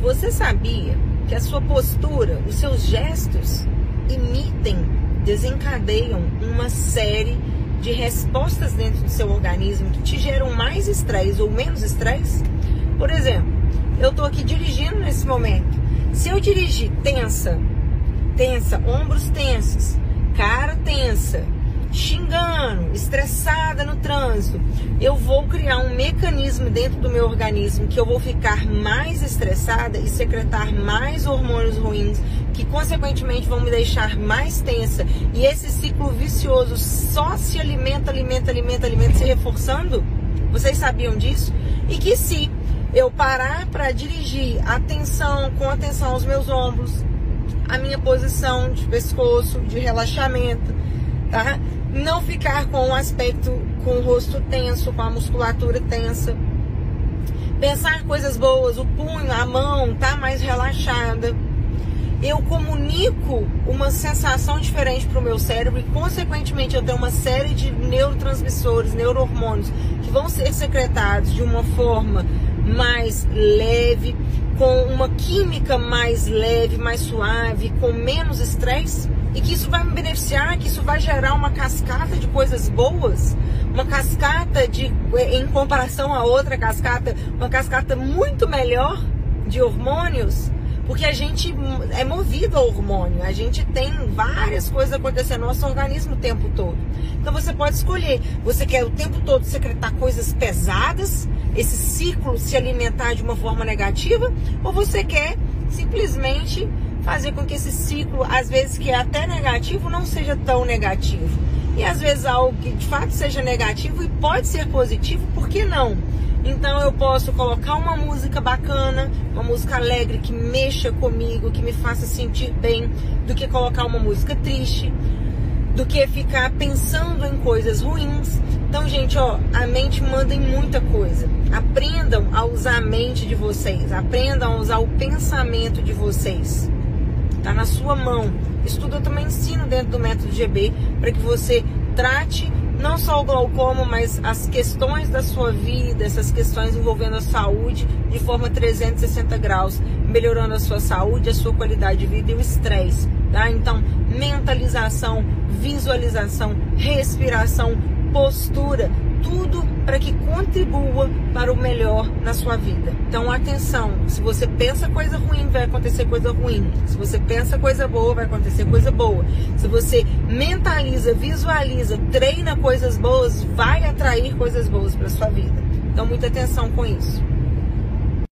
Você sabia que a sua postura, os seus gestos emitem, desencadeiam uma série de respostas dentro do seu organismo que te geram mais estresse ou menos estresse? Por exemplo, eu estou aqui dirigindo nesse momento. Se eu dirigir tensa, tensa, ombros tensos, cara tensa, eu vou criar um mecanismo dentro do meu organismo que eu vou ficar mais estressada e secretar mais hormônios ruins, que consequentemente vão me deixar mais tensa. E esse ciclo vicioso só se alimenta, alimenta, alimenta, alimenta, se reforçando. Vocês sabiam disso? E que se eu parar para dirigir atenção, com atenção aos meus ombros, a minha posição de pescoço, de relaxamento, tá? Não ficar com o aspecto, com o rosto tenso, com a musculatura tensa. Pensar coisas boas, o punho, a mão tá mais relaxada. Eu comunico uma sensação diferente para o meu cérebro e, consequentemente, eu tenho uma série de neurotransmissores, neurohormônios que vão ser secretados de uma forma mais leve, com uma química mais leve, mais suave, com menos estresse e que isso vai me beneficiar, que isso vai gerar uma cascata de coisas boas, uma cascata de, em comparação a outra cascata, uma cascata muito melhor de hormônios, porque a gente é movido ao hormônio, a gente tem várias coisas acontecendo no nosso organismo o tempo todo. Então você pode escolher, você quer o tempo todo secretar coisas pesadas, esse ciclo se alimentar de uma forma negativa, ou você quer simplesmente fazer com que esse ciclo, às vezes que é até negativo, não seja tão negativo. E às vezes algo que de fato seja negativo e pode ser positivo, por que não? Então eu posso colocar uma música bacana, uma música alegre que mexa comigo, que me faça sentir bem, do que colocar uma música triste, do que ficar pensando em coisas ruins. Então, gente, ó, a mente manda em muita coisa. Aprendam a usar a mente de vocês, aprendam a usar o pensamento de vocês. Tá na sua mão. Isso tudo eu também ensino dentro do método GB para que você trate não só o glaucoma, mas as questões da sua vida, essas questões envolvendo a saúde de forma 360 graus, melhorando a sua saúde, a sua qualidade de vida e o estresse, tá? Então, mentalização, visualização, respiração, postura, tudo para que contribua para o melhor na sua vida. Então, atenção, se você pensa coisa ruim, vai acontecer coisa ruim. Se você pensa coisa boa, vai acontecer coisa boa. Se você mentaliza, visualiza, treina coisas boas, vai atrair coisas boas para sua vida. Então, muita atenção com isso.